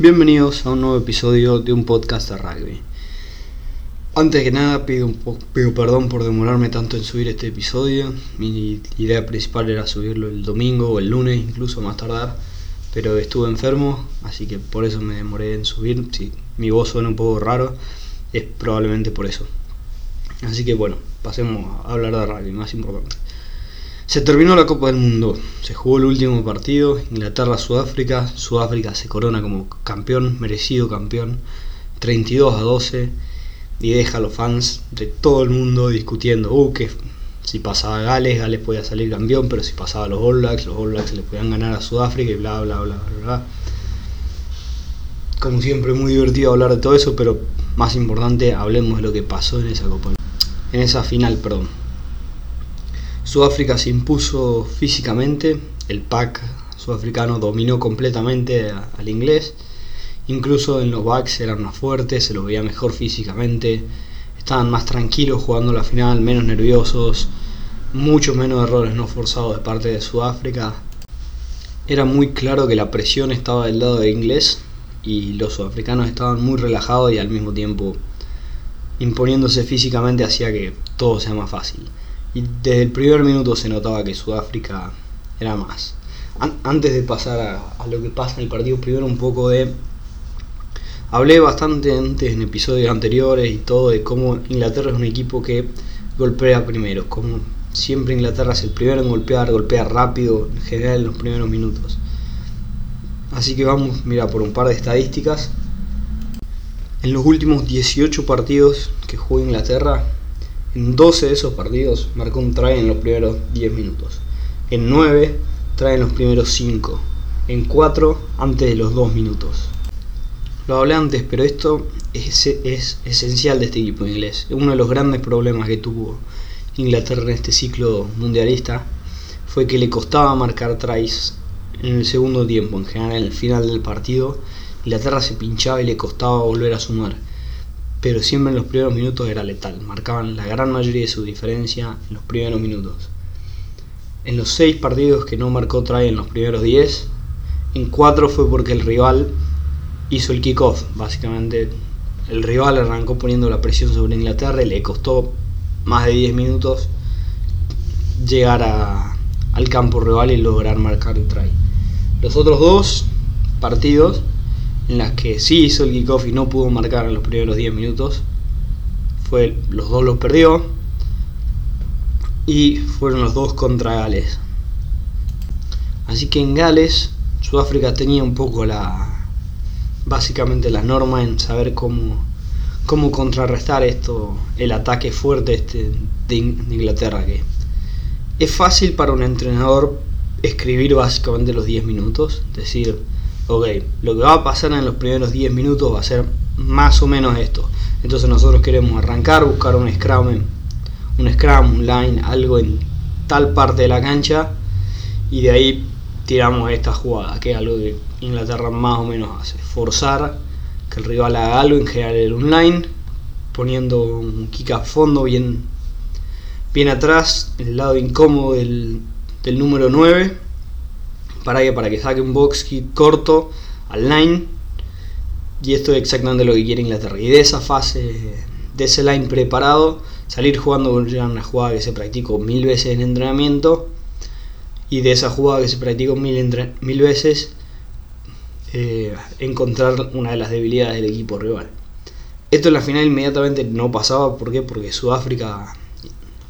Bienvenidos a un nuevo episodio de un podcast de rugby. Antes que nada pido, pido perdón por demorarme tanto en subir este episodio. Mi idea principal era subirlo el domingo o el lunes, incluso más tardar. Pero estuve enfermo, así que por eso me demoré en subir. Si mi voz suena un poco raro, es probablemente por eso. Así que bueno, pasemos a hablar de rugby, más importante. Se terminó la Copa del Mundo, se jugó el último partido, Inglaterra-Sudáfrica, Sudáfrica. Se corona como campeón, merecido campeón, 32 a 12, y deja a los fans de todo el mundo discutiendo, uh, que si pasaba Gales, Gales podía salir campeón, pero si pasaba los All Blacks, los All Blacks le podían ganar a Sudáfrica y bla, bla, bla, bla, bla. Como siempre, muy divertido hablar de todo eso, pero más importante, hablemos de lo que pasó en esa Copa, en esa final, perdón. Sudáfrica se impuso físicamente, el pack sudafricano dominó completamente al inglés, incluso en los backs eran más fuertes, se los veía mejor físicamente, estaban más tranquilos jugando la final, menos nerviosos, muchos menos errores no forzados de parte de Sudáfrica. Era muy claro que la presión estaba del lado de inglés y los sudafricanos estaban muy relajados y al mismo tiempo imponiéndose físicamente hacía que todo sea más fácil. Y desde el primer minuto se notaba que Sudáfrica era más. antes de pasar a, lo que pasa en el partido, primero un poco de... Hablé bastante antes en episodios anteriores y todo de cómo Inglaterra es un equipo que golpea primero, como siempre Inglaterra es el primero en golpear, golpea rápido, en general en los primeros minutos. Así que vamos, mira, por un par de estadísticas. En los últimos 18 partidos que jugó Inglaterra, en 12 de esos partidos marcó un try en los primeros 10 minutos. En 9 trae en los primeros 5. En 4 antes de los 2 minutos. Lo hablé antes, pero esto es, es esencial de este equipo inglés. Uno de los grandes problemas que tuvo Inglaterra en este ciclo mundialista fue que le costaba marcar tries en el segundo tiempo. En general, en el final del partido, Inglaterra se pinchaba y le costaba volver a sumar pero siempre en los primeros minutos era letal. Marcaban la gran mayoría de su diferencia en los primeros minutos. En los seis partidos que no marcó try en los primeros 10, en cuatro fue porque el rival hizo el kickoff. Básicamente, el rival arrancó poniendo la presión sobre Inglaterra y le costó más de 10 minutos llegar al campo rival y lograr marcar el try. Los otros dos partidos en las que sí hizo el kickoff y no pudo marcar en los primeros 10 minutos. Fue, los dos los perdió. Y fueron los dos contra Gales. Así que en Gales, Sudáfrica tenía un poco la. básicamente la norma en saber cómo, cómo contrarrestar esto, el ataque fuerte este de Inglaterra. Que es fácil para un entrenador escribir básicamente los 10 minutos, decir ok, lo que va a pasar en los primeros 10 minutos va a ser más o menos esto. Entonces nosotros queremos arrancar, buscar un scrum, un scrum, un line, algo en tal parte de la cancha y de ahí tiramos esta jugada, que es algo que Inglaterra más o menos hace. Forzar que el rival haga algo, en general el line, poniendo un kick a fondo bien, bien atrás, el lado incómodo del, del número 9 para que, para que saque un box corto al line. Y esto es exactamente lo que quiere Inglaterra. Y de esa fase, de ese line preparado, salir jugando con una jugada que se practicó mil veces en entrenamiento. Y de esa jugada que se practicó mil, mil veces, eh, encontrar una de las debilidades del equipo rival. Esto en la final inmediatamente no pasaba. ¿Por qué? Porque Sudáfrica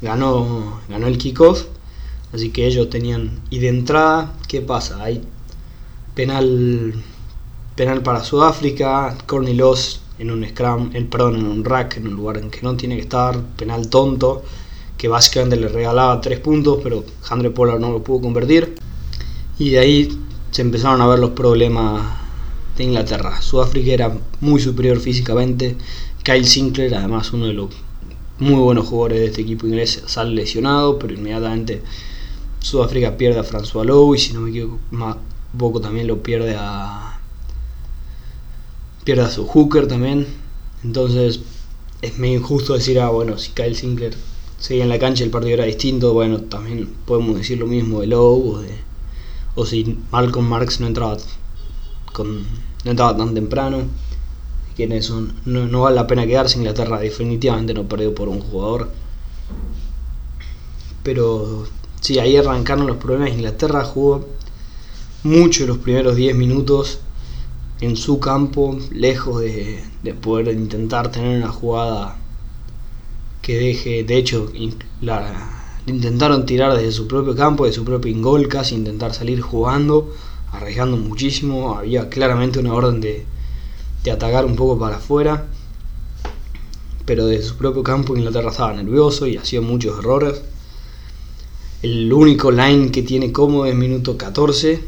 ganó, ganó el kickoff Así que ellos tenían. Y de entrada, ¿qué pasa? Hay penal penal para Sudáfrica, Cornilos en un scrum, el, perdón, en un rack, en un lugar en que no tiene que estar, penal tonto, que básicamente le regalaba tres puntos, pero Andre Pollard no lo pudo convertir. Y de ahí se empezaron a ver los problemas de Inglaterra. Sudáfrica era muy superior físicamente. Kyle Sinclair, además uno de los muy buenos jugadores de este equipo inglés, sale lesionado, pero inmediatamente Sudáfrica pierde a François Lowe y si no me equivoco también lo pierde a pierde a su hooker también. Entonces es medio injusto decir, ah, bueno, si Kyle Sinclair seguía en la cancha el partido era distinto, bueno, también podemos decir lo mismo de Lowe o, si Malcolm Marx no entraba con no estaba tan temprano. Que en eso no, no vale la pena quedarse. Inglaterra definitivamente no perdió por un jugador. Pero sí, ahí arrancaron los problemas. Inglaterra jugó mucho los primeros 10 minutos en su campo, lejos de, de, poder intentar tener una jugada que deje, de hecho, intentaron tirar desde su propio campo, de su propio ingol, casi intentar salir jugando, arriesgando muchísimo, había claramente una orden de, de atacar un poco para afuera, pero desde su propio campo Inglaterra estaba nervioso y hacía muchos errores. El único line que tiene cómodo es minuto 14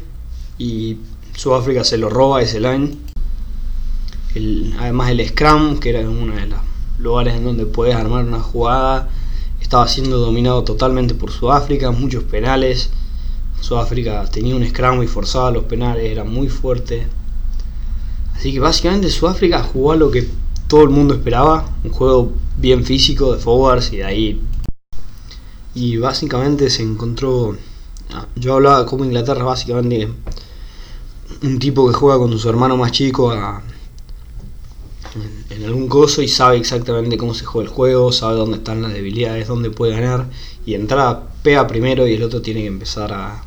y Sudáfrica se lo roba ese line. Además el scrum, que era uno de los lugares en donde puedes armar una jugada, estaba siendo dominado totalmente por Sudáfrica, muchos penales. Sudáfrica tenía un scrum y forzaba los penales, era muy fuerte. Así que básicamente Sudáfrica jugó lo que todo el mundo esperaba, un juego bien físico de forwards y de ahí y básicamente se encontró. Ah, yo hablaba como Inglaterra, básicamente un tipo que juega con su hermano más chico a, en, en, algún coso y sabe exactamente cómo se juega el juego, sabe dónde están las debilidades, dónde puede ganar y entrada pega primero y el otro tiene que empezar a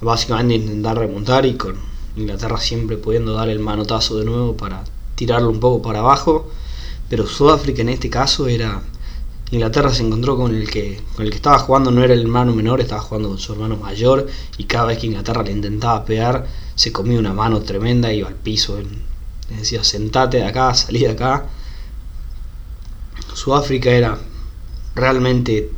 básicamente intentar remontar y con Inglaterra siempre pudiendo dar el manotazo de nuevo para tirarlo un poco para abajo, pero Sudáfrica en este caso era Inglaterra se encontró con el que con el que estaba jugando no era el hermano menor, estaba jugando con su hermano mayor y cada vez que Inglaterra le intentaba pegar se comía una mano tremenda iba al piso. Le decía, sentate de acá, salí de acá. Sudáfrica era realmente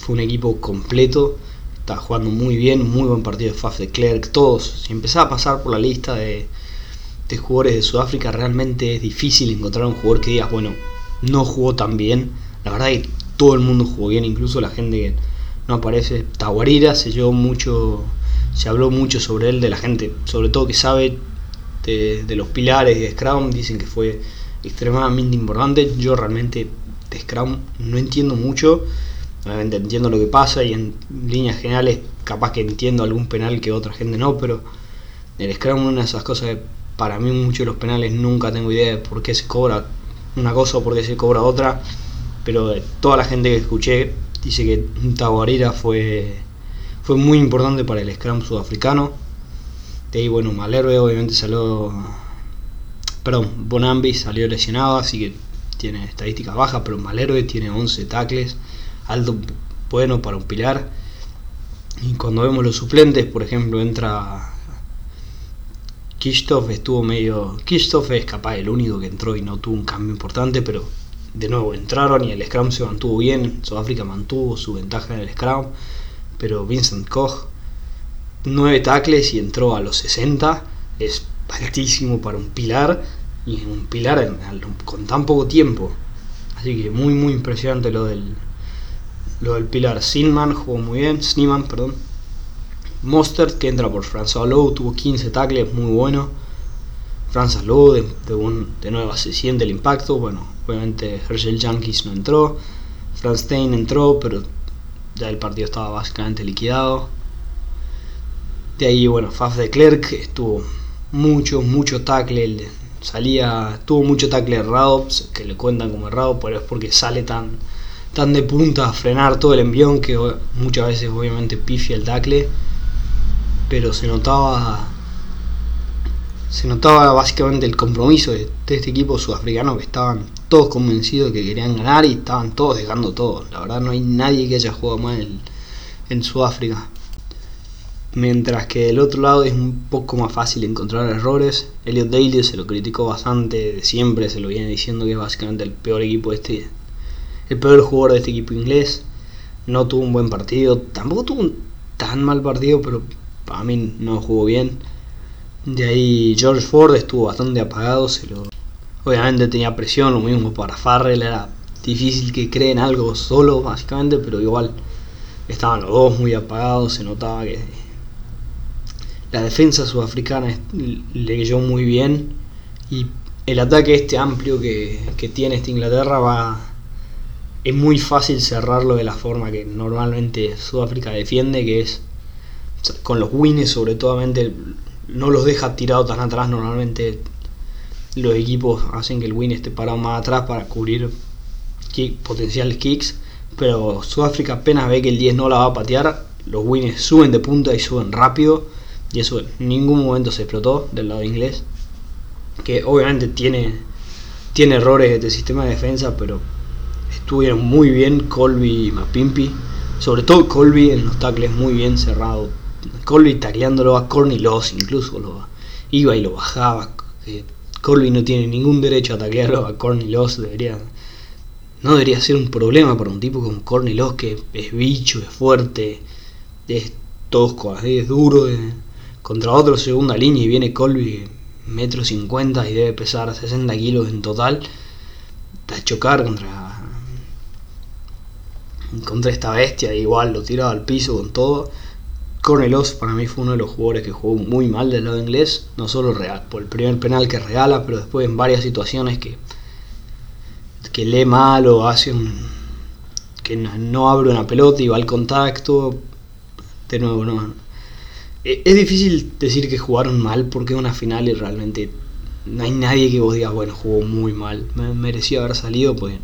fue un equipo completo, estaba jugando muy bien, muy buen partido de Faf de Klerk, todos. Si empezaba a pasar por la lista de, de jugadores de Sudáfrica, realmente es difícil encontrar un jugador que digas, bueno, no jugó tan bien la verdad que todo el mundo jugó bien, incluso la gente que no aparece. Taguarira se llevó mucho, se habló mucho sobre él de la gente, sobre todo que sabe de, de los pilares de Scrum, dicen que fue extremadamente importante. Yo realmente de Scrum no entiendo mucho, obviamente entiendo lo que pasa y en líneas generales capaz que entiendo algún penal que otra gente no, pero el Scrum es una de esas cosas que para mí muchos de los penales nunca tengo idea de por qué se cobra una cosa o por qué se cobra otra pero toda la gente que escuché dice que Taguarira fue, fue muy importante para el Scrum sudafricano. De ahí, bueno, Malherbe obviamente salió. Perdón, Bonambi salió lesionado, así que tiene estadísticas bajas, pero Malherbe tiene 11 tackles, alto bueno para un pilar. Y cuando vemos los suplentes, por ejemplo, entra Kistov, estuvo medio. Kistov es capaz el único que entró y no tuvo un cambio importante, pero de nuevo entraron y el Scrum se mantuvo bien, Sudáfrica mantuvo su ventaja en el Scrum, pero Vincent Koch, 9 tackles y entró a los 60, es altísimo para un pilar y un pilar con tan poco tiempo. Así que muy muy impresionante lo del lo del pilar. Sinman jugó muy bien, Sneeman, perdón. Mostert que entra por François Lowe tuvo 15 tackles, muy bueno. Francis Lowe de, de, de nuevo se siente el impacto, bueno, Obviamente Herschel Yankees no entró. Franz Stein entró, pero ya el partido estaba básicamente liquidado. De ahí, bueno, Faf de Klerk estuvo mucho, mucho tackle. Salía, tuvo mucho tackle errado, que le cuentan como errado, pero es porque sale tan, tan de punta a frenar todo el envión que muchas veces obviamente pifia el tackle. Pero se notaba se notaba básicamente el compromiso de, este equipo sudafricano que estaban todos convencidos que querían ganar y estaban todos dejando todo. La verdad no hay nadie que haya jugado mal en, Sudáfrica. Mientras que del otro lado es un poco más fácil encontrar errores. Elliot Daly se lo criticó bastante, de siempre se lo viene diciendo que es básicamente el peor equipo de este, el peor jugador de este equipo inglés. No tuvo un buen partido, tampoco tuvo un tan mal partido, pero para mí no jugó bien de ahí George Ford estuvo bastante apagado, se lo... obviamente tenía presión, lo mismo para Farrell, era difícil que creen algo solo básicamente, pero igual estaban los dos muy apagados, se notaba que la defensa sudafricana leyó muy bien y el ataque este amplio que, que tiene esta Inglaterra va es muy fácil cerrarlo de la forma que normalmente Sudáfrica defiende, que es con los wins sobre todo no los deja tirados tan atrás. Normalmente los equipos hacen que el win esté parado más atrás para cubrir potenciales kicks. Pero Sudáfrica apenas ve que el 10 no la va a patear, los wins suben de punta y suben rápido. Y eso en ningún momento se explotó del lado inglés. Que obviamente tiene, tiene errores de sistema de defensa, pero estuvieron muy bien Colby y Mapimpi. Sobre todo Colby en los tackles muy bien cerrado. Colby tacleándolo a Corny Loss incluso lo iba y lo bajaba. Colby no tiene ningún derecho a taclearlo a Corny Loss, debería no debería ser un problema para un tipo como Corny Loss que es bicho, es fuerte, es tosco, es duro contra otro segunda línea y viene Colby metro cincuenta y debe pesar 60 kilos en total a chocar contra contra esta bestia igual lo tiraba al piso con todo Cornelos para mí fue uno de los jugadores que jugó muy mal del lado inglés no solo real, por el primer penal que regala pero después en varias situaciones que que lee mal o hace un que no abre una pelota y va al contacto de nuevo no eh, es difícil decir que jugaron mal porque es una final y realmente no hay nadie que vos digas, bueno, jugó muy mal. Me merecía haber salido, pues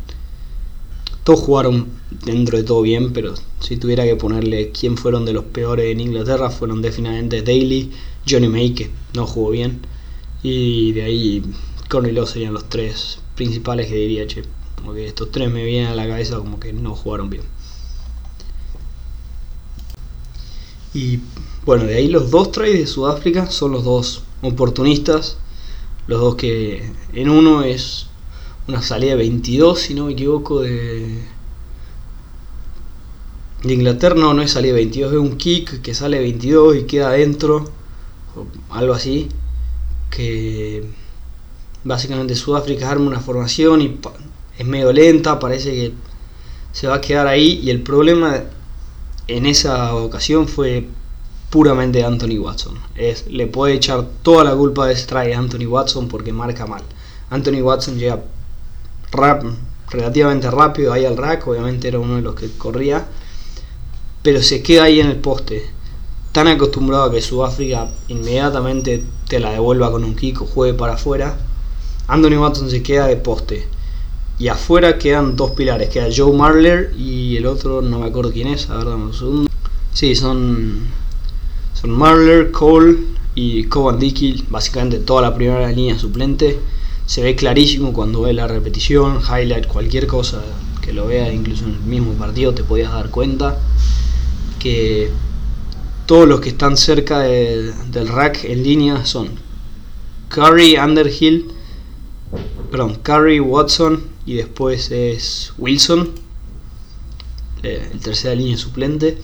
todos jugaron dentro de todo bien, pero si tuviera que ponerle quién fueron de los peores en Inglaterra, fueron definitivamente Daly, Johnny May, que no jugó bien, y de ahí Cornelio serían los tres principales que diría, che, como estos tres me vienen a la cabeza como que no jugaron bien. Y bueno, de ahí los dos tries de Sudáfrica son los dos oportunistas. Los dos que en uno es una salida de 22, si no me equivoco, de, de Inglaterra. No, no es salida de 22, es un kick que sale de 22 y queda adentro. Algo así. Que básicamente Sudáfrica arma una formación y es medio lenta, parece que se va a quedar ahí. Y el problema en esa ocasión fue puramente Anthony Watson. Es, le puede echar toda la culpa de ese a Anthony Watson porque marca mal. Anthony Watson llega rap, relativamente rápido ahí al rack, obviamente era uno de los que corría, pero se queda ahí en el poste. Tan acostumbrado a que Sudáfrica inmediatamente te la devuelva con un kick o juegue para afuera. Anthony Watson se queda de poste. Y afuera quedan dos pilares, queda Joe Marler y el otro no me acuerdo quién es, a ver dame un segundo. Sí, son son Marler, Cole y Coban básicamente toda la primera línea suplente. Se ve clarísimo cuando ve la repetición, highlight, cualquier cosa que lo vea, incluso en el mismo partido te podías dar cuenta que todos los que están cerca del rack en línea son Curry, Underhill, perdón, Curry, Watson y después es Wilson, eh, el tercera línea suplente.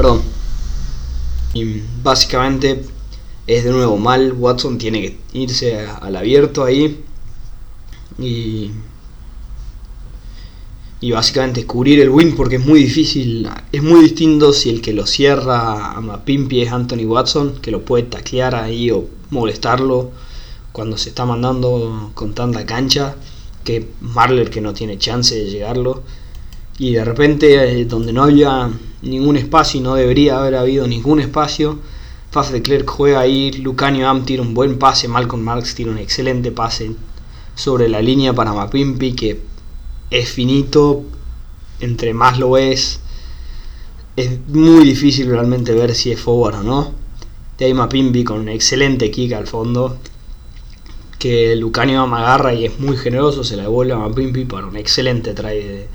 Perdón. Y básicamente es de nuevo mal. Watson tiene que irse al abierto ahí. Y, y básicamente cubrir el win porque es muy difícil. Es muy distinto si el que lo cierra a Mapimpi es Anthony Watson, que lo puede taclear ahí o molestarlo cuando se está mandando con tanta cancha que Marler que no tiene chance de llegarlo y de repente eh, donde no había ningún espacio y no debería haber habido ningún espacio Faf de Klerk juega ahí, Lucanio Am tira un buen pase, Malcolm Marx tira un excelente pase sobre la línea para Mapimpi que es finito, entre más lo es, es muy difícil realmente ver si es forward o no. De ahí Mapimpi con un excelente kick al fondo, que Lucanio agarra y es muy generoso, se la devuelve a Mapimpi para un excelente try de,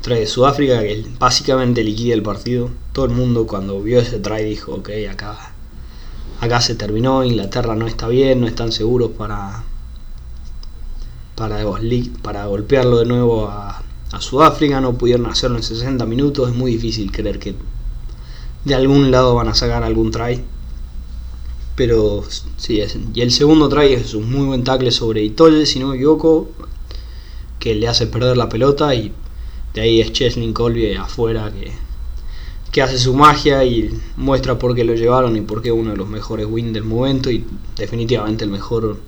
try de Sudáfrica que básicamente liquida el partido. Todo el mundo cuando vio ese try dijo, ok, acá, acá se terminó, Inglaterra no está bien, no están seguros para, para, para golpearlo de nuevo a, Sudáfrica, no pudieron hacerlo en 60 minutos, es muy difícil creer que de algún lado van a sacar algún try. Pero sí, es, y el segundo try es un muy buen tackle sobre Itolle, si no me equivoco, que le hace perder la pelota y de ahí es Cheslin Colby afuera que, que hace su magia y muestra por qué lo llevaron y por qué uno de los mejores wins del momento y definitivamente el mejor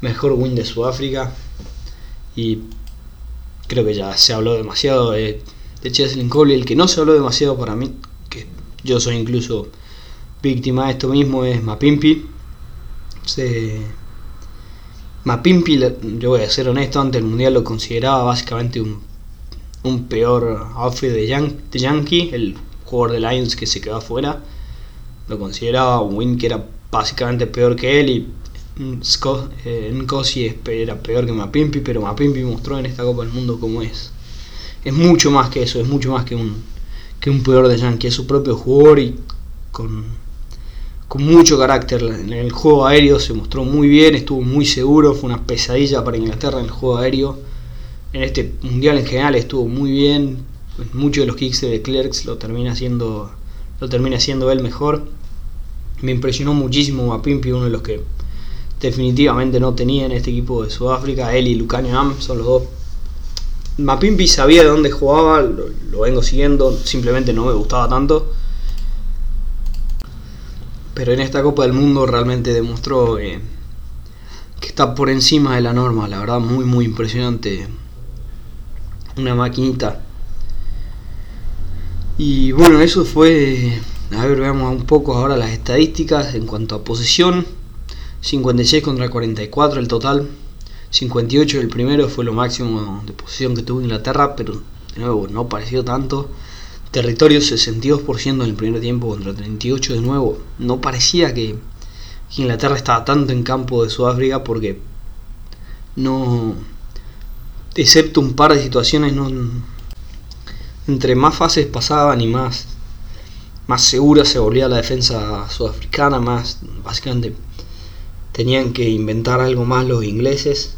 mejor win de Sudáfrica y creo que ya se habló demasiado de, de Cheslin Cole. El que no se habló demasiado para mí, que yo soy incluso víctima de esto mismo, es Mapimpi. Se, Mapimpi, yo voy a ser honesto, antes del mundial lo consideraba básicamente un, un peor outfit de, de Yankee, el jugador de Lions que se quedó afuera. Lo consideraba un win que era básicamente peor que él y Nkosi era peor que Mapimpi, pero Mapimpi mostró en esta Copa del Mundo cómo es. Es mucho más que eso, es mucho más que un, que un peor de Yankee, es su propio jugador y con, con mucho carácter. En el juego aéreo se mostró muy bien, estuvo muy seguro, fue una pesadilla para Inglaterra en el juego aéreo. En este mundial en general estuvo muy bien, muchos de los kicks de Clerks lo termina haciendo, lo termina haciendo él mejor. Me impresionó muchísimo Mapimpi, uno de los que definitivamente no tenía en este equipo de Sudáfrica. Él y Lucanio Am son los dos. Mapimpi sabía de dónde jugaba, lo, vengo siguiendo, simplemente no me gustaba tanto. Pero en esta Copa del Mundo realmente demostró que está por encima de la norma, la verdad muy muy impresionante. Una maquinita. Y bueno, eso fue... A ver, veamos un poco ahora las estadísticas en cuanto a posesión. 56 contra 44 el total. 58 el primero fue lo máximo de posición que tuvo Inglaterra, pero de nuevo no pareció tanto. Territorio 62% en el primer tiempo contra 38 de nuevo. No parecía que, Inglaterra estaba tanto en campo de Sudáfrica porque no, excepto un par de situaciones, no, entre más fases pasaban y más, más segura se volvía la defensa sudafricana, más básicamente tenían que inventar algo más los ingleses,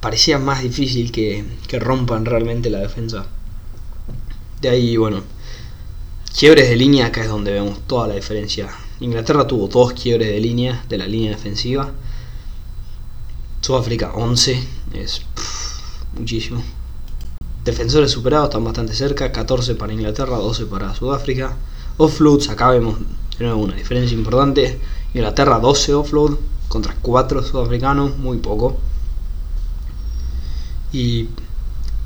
parecía más difícil que, rompan realmente la defensa. De ahí, bueno, quiebres de línea, acá es donde vemos toda la diferencia. Inglaterra tuvo dos quiebres de línea, de la línea defensiva. Sudáfrica 11, es muchísimo. Defensores superados están bastante cerca, 14 para Inglaterra, 12 para Sudáfrica. Offloads, acá vemos una diferencia importante. Inglaterra 12 offload, contra 4 sudafricanos, muy poco. Y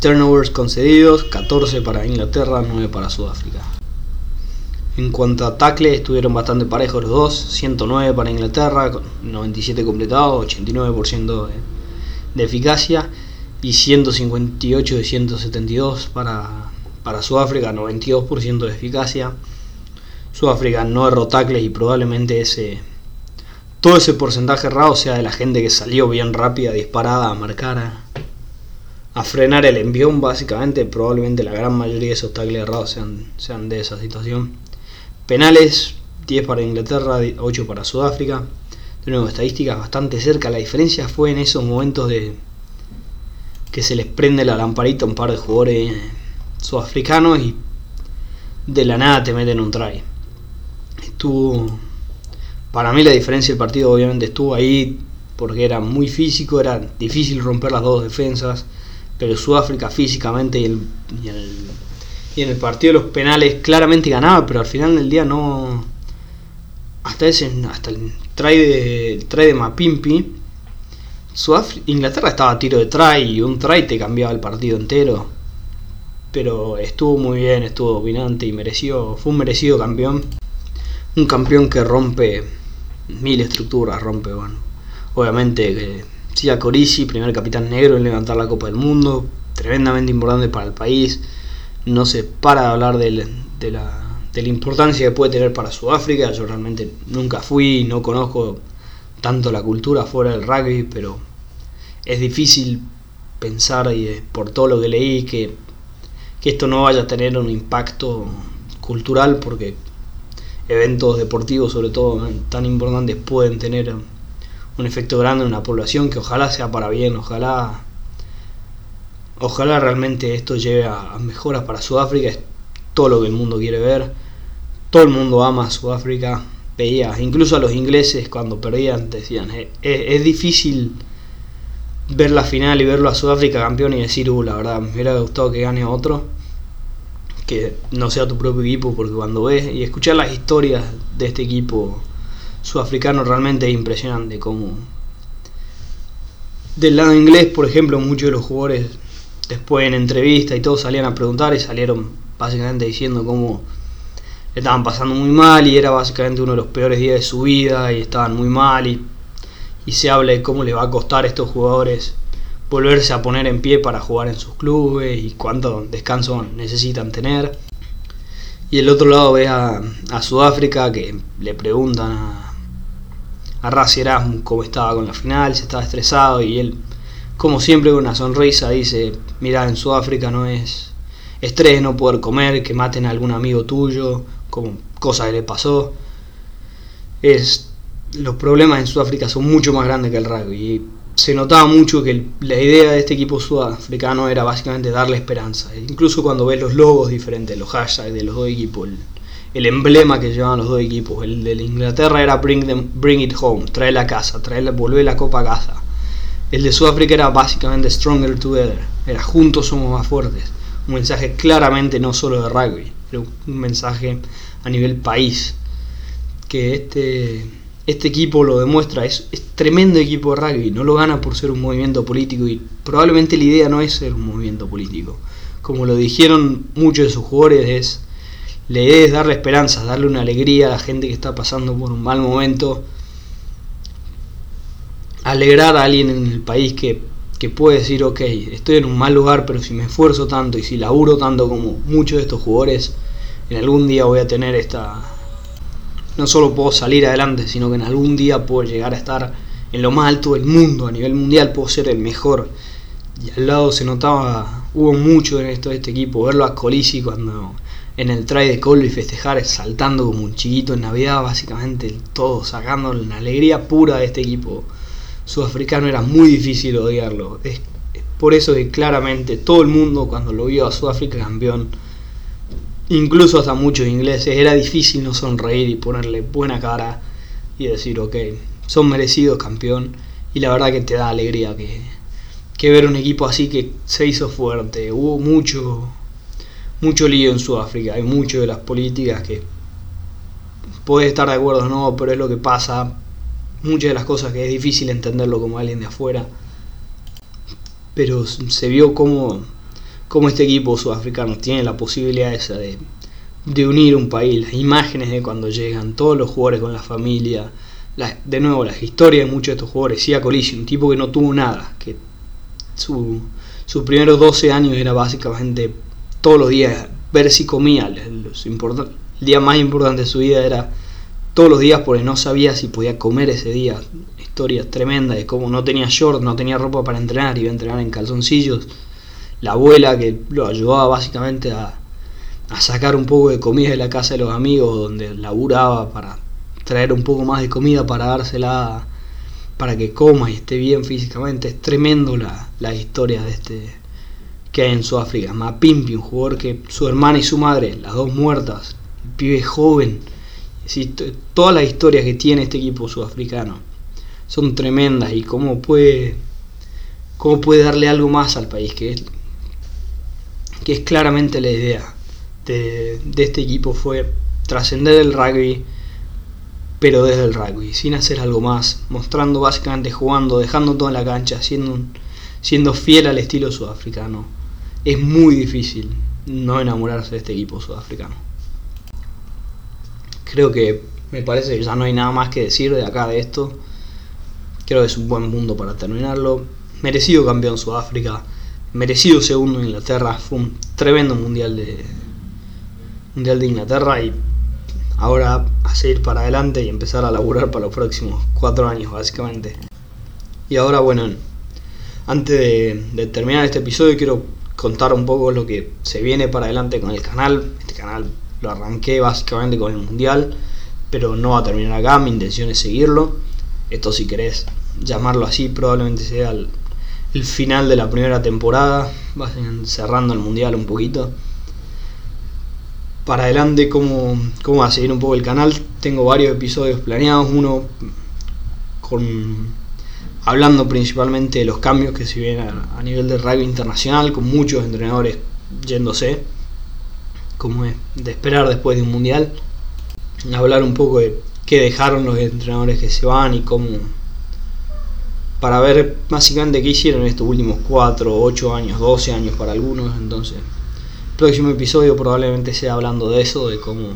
turnovers concedidos, 14 para Inglaterra, 9 para Sudáfrica. En cuanto a tackle, estuvieron bastante parejos los dos, 109 para Inglaterra, 97 completados, 89% de, de, eficacia, y 158 de 172 para, para Sudáfrica, 92% de eficacia. Sudáfrica no erró tackles y probablemente ese todo ese porcentaje errado sea de la gente que salió bien rápida, disparada, a marcar, a, frenar el envión, básicamente. Probablemente la gran mayoría de esos tackles errados sean, sean de esa situación. Penales, 10 para Inglaterra, 8 para Sudáfrica. De nuevo, estadísticas bastante cerca. La diferencia fue en esos momentos de que se les prende la lamparita a un par de jugadores sudafricanos y de la nada te meten un try. Estuvo para mí la diferencia del partido obviamente estuvo ahí porque era muy físico, era difícil romper las dos defensas, pero Sudáfrica físicamente y, el, y, en el partido de los penales claramente ganaba, pero al final del día no... Hasta, ese, hasta el try de, el try de Mapimpi, Inglaterra estaba a tiro de try y un try te cambiaba el partido entero. Pero estuvo muy bien, estuvo dominante y mereció, fue un merecido campeón. Un campeón que rompe mil estructuras rompe, bueno. Obviamente que Sia Corisi, primer capitán negro en levantar la Copa del Mundo, tremendamente importante para el país. No se para de hablar de, la, de la importancia que puede tener para Sudáfrica. Yo realmente nunca fui, no conozco tanto la cultura fuera del rugby, pero es difícil pensar y eh, por todo lo que leí que, que esto no vaya a tener un impacto cultural porque eventos deportivos, sobre todo tan importantes, pueden tener un efecto grande en una población que ojalá sea para bien, ojalá ojalá realmente esto lleve a, mejoras para Sudáfrica, es todo lo que el mundo quiere ver. Todo el mundo ama a Sudáfrica, veía, incluso a los ingleses cuando perdían decían, eh, es, difícil ver la final y verlo a Sudáfrica campeón y decir, uh, la verdad, me hubiera gustado que gane otro que no sea tu propio equipo, porque cuando ves y escuchar las historias de este equipo sudafricano realmente es impresionante como del lado inglés, por ejemplo, muchos de los jugadores después en entrevista y todos salían a preguntar y salieron básicamente diciendo cómo estaban pasando muy mal y era básicamente uno de los peores días de su vida y estaban muy mal y, y se habla de cómo le va a costar a estos jugadores volverse a poner en pie para jugar en sus clubes y cuánto descanso necesitan tener. Y el otro lado ve a, Sudáfrica que le preguntan a, a Razi Erasmus cómo estaba con la final, si estaba estresado y él, como siempre con una sonrisa, dice, mira, en Sudáfrica no es estrés no poder comer, que maten a algún amigo tuyo, como cosa que le pasó. Es, los problemas en Sudáfrica son mucho más grandes que el rugby se notaba mucho que la idea de este equipo sudafricano era básicamente darle esperanza. Incluso cuando ves los logos diferentes, los hashtags de los dos equipos, el, emblema que llevaban los dos equipos, el de Inglaterra era bring, them, bring it home, trae la casa, trae la, volver la copa a casa. El de Sudáfrica era básicamente stronger together, era juntos somos más fuertes. Un mensaje claramente no solo de rugby, un mensaje a nivel país. Que este este equipo lo demuestra, es, tremendo equipo de rugby, no lo gana por ser un movimiento político y probablemente la idea no es ser un movimiento político. Como lo dijeron muchos de sus jugadores, es, la idea es darle esperanza, darle una alegría a la gente que está pasando por un mal momento, alegrar a alguien en el país que, que puede decir, ok, estoy en un mal lugar, pero si me esfuerzo tanto y si laburo tanto como muchos de estos jugadores, en algún día voy a tener esta, no solo puedo salir adelante, sino que en algún día puedo llegar a estar en lo más alto del mundo, a nivel mundial puedo ser el mejor. Y al lado se notaba, hubo mucho en esto de este equipo, verlo a Colisi cuando en el try de Colby festejar saltando como un chiquito en Navidad, básicamente todo sacando la alegría pura de este equipo sudafricano, era muy difícil odiarlo. Es por eso que claramente todo el mundo cuando lo vio a Sudáfrica campeón, incluso hasta muchos ingleses, era difícil no sonreír y ponerle buena cara y decir, ok, son merecidos campeón. Y la verdad que te da alegría que, que ver un equipo así que se hizo fuerte. Hubo mucho, mucho lío en Sudáfrica, hay mucho de las políticas que puede estar de acuerdo o no, pero es lo que pasa. Muchas de las cosas que es difícil entenderlo como alguien de afuera. Pero se vio como como este equipo sudafricano tiene la posibilidad esa de, de unir un país, las imágenes de cuando llegan, todos los jugadores con la familia, de nuevo las historias de muchos de estos jugadores, Sia Colisi, un tipo que no tuvo nada, que su, sus primeros 12 años era básicamente todos los días ver si comía, el día más importante de su vida era todos los días porque no sabía si podía comer ese día, historias tremendas de cómo no tenía short, no tenía ropa para entrenar, iba a entrenar en calzoncillos, la abuela que lo ayudaba básicamente a, sacar un poco de comida de la casa de los amigos donde laburaba para traer un poco más de comida para dársela para que coma y esté bien físicamente. Es tremendo la, la historia de este que hay en Sudáfrica. Mapimpi, un jugador que su hermana y su madre, las dos muertas, el pibe joven. todas las historias que tiene este equipo sudafricano son tremendas y cómo puede, cómo puede darle algo más al país, que es que es claramente la idea de, este equipo, fue trascender el rugby, pero desde el rugby, sin hacer algo más, mostrando básicamente jugando, dejando todo en la cancha, siendo, siendo fiel al estilo sudafricano. Es muy difícil no enamorarse de este equipo sudafricano. Creo que me parece que ya no hay nada más que decir de acá de esto. Creo que es un buen mundo para terminarlo. Merecido campeón Sudáfrica merecido segundo en Inglaterra. Fue un tremendo mundial de, mundial de Inglaterra y ahora a seguir para adelante y empezar a laburar para los próximos cuatro años básicamente. Y ahora bueno, antes de, de, terminar este episodio quiero contar un poco lo que se viene para adelante con el canal. Este canal lo arranqué básicamente con el mundial, pero no va a terminar acá, mi intención es seguirlo. Esto si querés llamarlo así probablemente sea el, el final de la primera temporada, cerrando el mundial un poquito. Para adelante, ¿cómo, cómo va a seguir un poco el canal? Tengo varios episodios planeados, uno con hablando principalmente de los cambios que se vienen a, nivel de rugby internacional, con muchos entrenadores yéndose, como es de esperar después de un mundial. Hablar un poco de qué dejaron los entrenadores que se van y cómo para ver básicamente qué hicieron estos últimos 4, 8 años, 12 años para algunos. Entonces, el próximo episodio probablemente sea hablando de eso, de cómo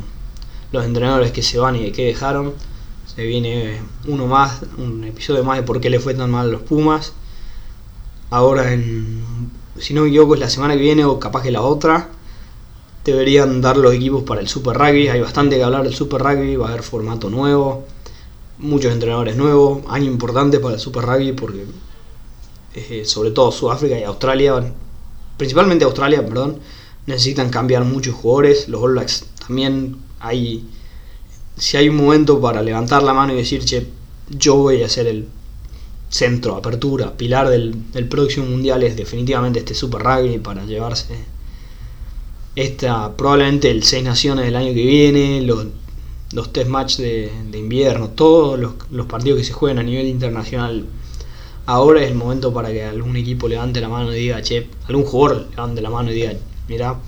los entrenadores que se van y de qué dejaron. Se viene uno más, un episodio más de por qué le fue tan mal a los Pumas. Ahora, en, si no me equivoco, es la semana que viene o capaz que la otra. Deberían dar los equipos para el Super Rugby. Hay bastante que hablar del Super Rugby. Va a haber formato nuevo muchos entrenadores nuevos, año importante para el Super Rugby porque eh, sobre todo Sudáfrica y Australia, principalmente Australia, perdón, necesitan cambiar muchos jugadores, los All Blacks también hay si hay un momento para levantar la mano y decir, che, yo voy a ser el centro, apertura, pilar del, próximo mundial es definitivamente este Super Rugby para llevarse esta probablemente el Seis Naciones del año que viene, los los test match de, invierno, todos los, partidos que se juegan a nivel internacional. Ahora es el momento para que algún equipo levante la mano y diga, che, algún jugador levante la mano y diga, mira,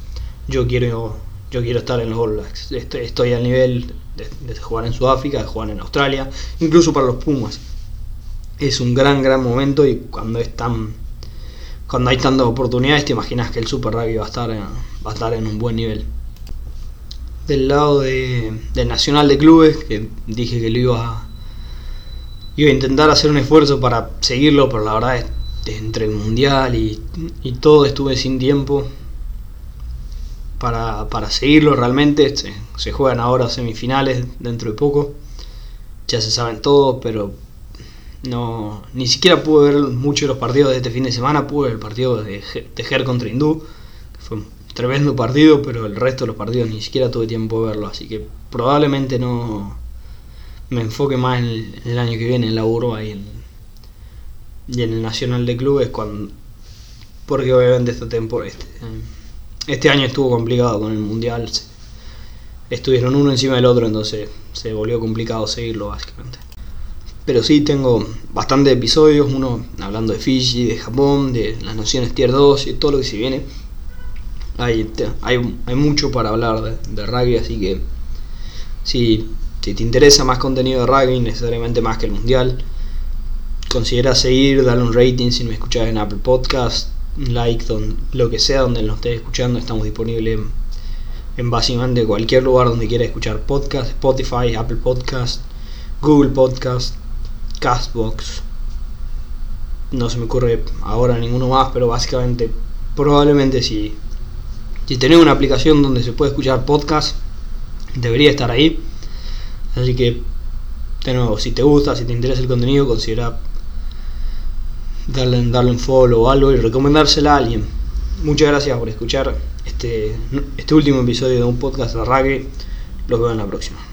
yo quiero, yo quiero estar en los All Blacks. Estoy, al nivel de, jugar en Sudáfrica, de jugar en Australia, incluso para los Pumas. Es un gran, gran momento y cuando es cuando hay tantas oportunidades, te imaginas que el Super Rugby va a estar, va a estar en un buen nivel del lado de, del Nacional de Clubes, que dije que lo iba a, iba a intentar hacer un esfuerzo para seguirlo, pero la verdad es, entre el Mundial y, todo estuve sin tiempo para, seguirlo realmente. Se, juegan ahora semifinales dentro de poco, ya se saben todo, pero no ni siquiera pude ver muchos de los partidos de este fin de semana, pude ver el partido de, de contra Hindú, que fue tremendo partido, pero el resto de los partidos ni siquiera tuve tiempo de verlo, así que probablemente no me enfoque más en el, año que viene en la Urba y en, y en el Nacional de Clubes, cuando, porque obviamente este, este, este año estuvo complicado con el Mundial, estuvieron uno encima del otro, entonces se volvió complicado seguirlo básicamente. Pero sí tengo bastantes episodios, uno hablando de Fiji, de Japón, de las Naciones Tier 2 y todo lo que se viene hay, hay, mucho para hablar de, rugby, así que si, si, te interesa más contenido de rugby, necesariamente más que el mundial, considera seguir, darle un rating si me escuchas en Apple Podcast, like, lo que sea donde nos estés escuchando, estamos disponibles en, básicamente cualquier lugar donde quieras escuchar podcast, Spotify, Apple Podcast, Google Podcast, Castbox. No se me ocurre ahora ninguno más, pero básicamente probablemente si si tenés una aplicación donde se puede escuchar podcast, debería estar ahí. Así que, de nuevo, si te gusta, si te interesa el contenido, considera darle, darle un follow o algo y recomendársela a alguien. Muchas gracias por escuchar este, este último episodio de un podcast de rugby. Los veo en la próxima.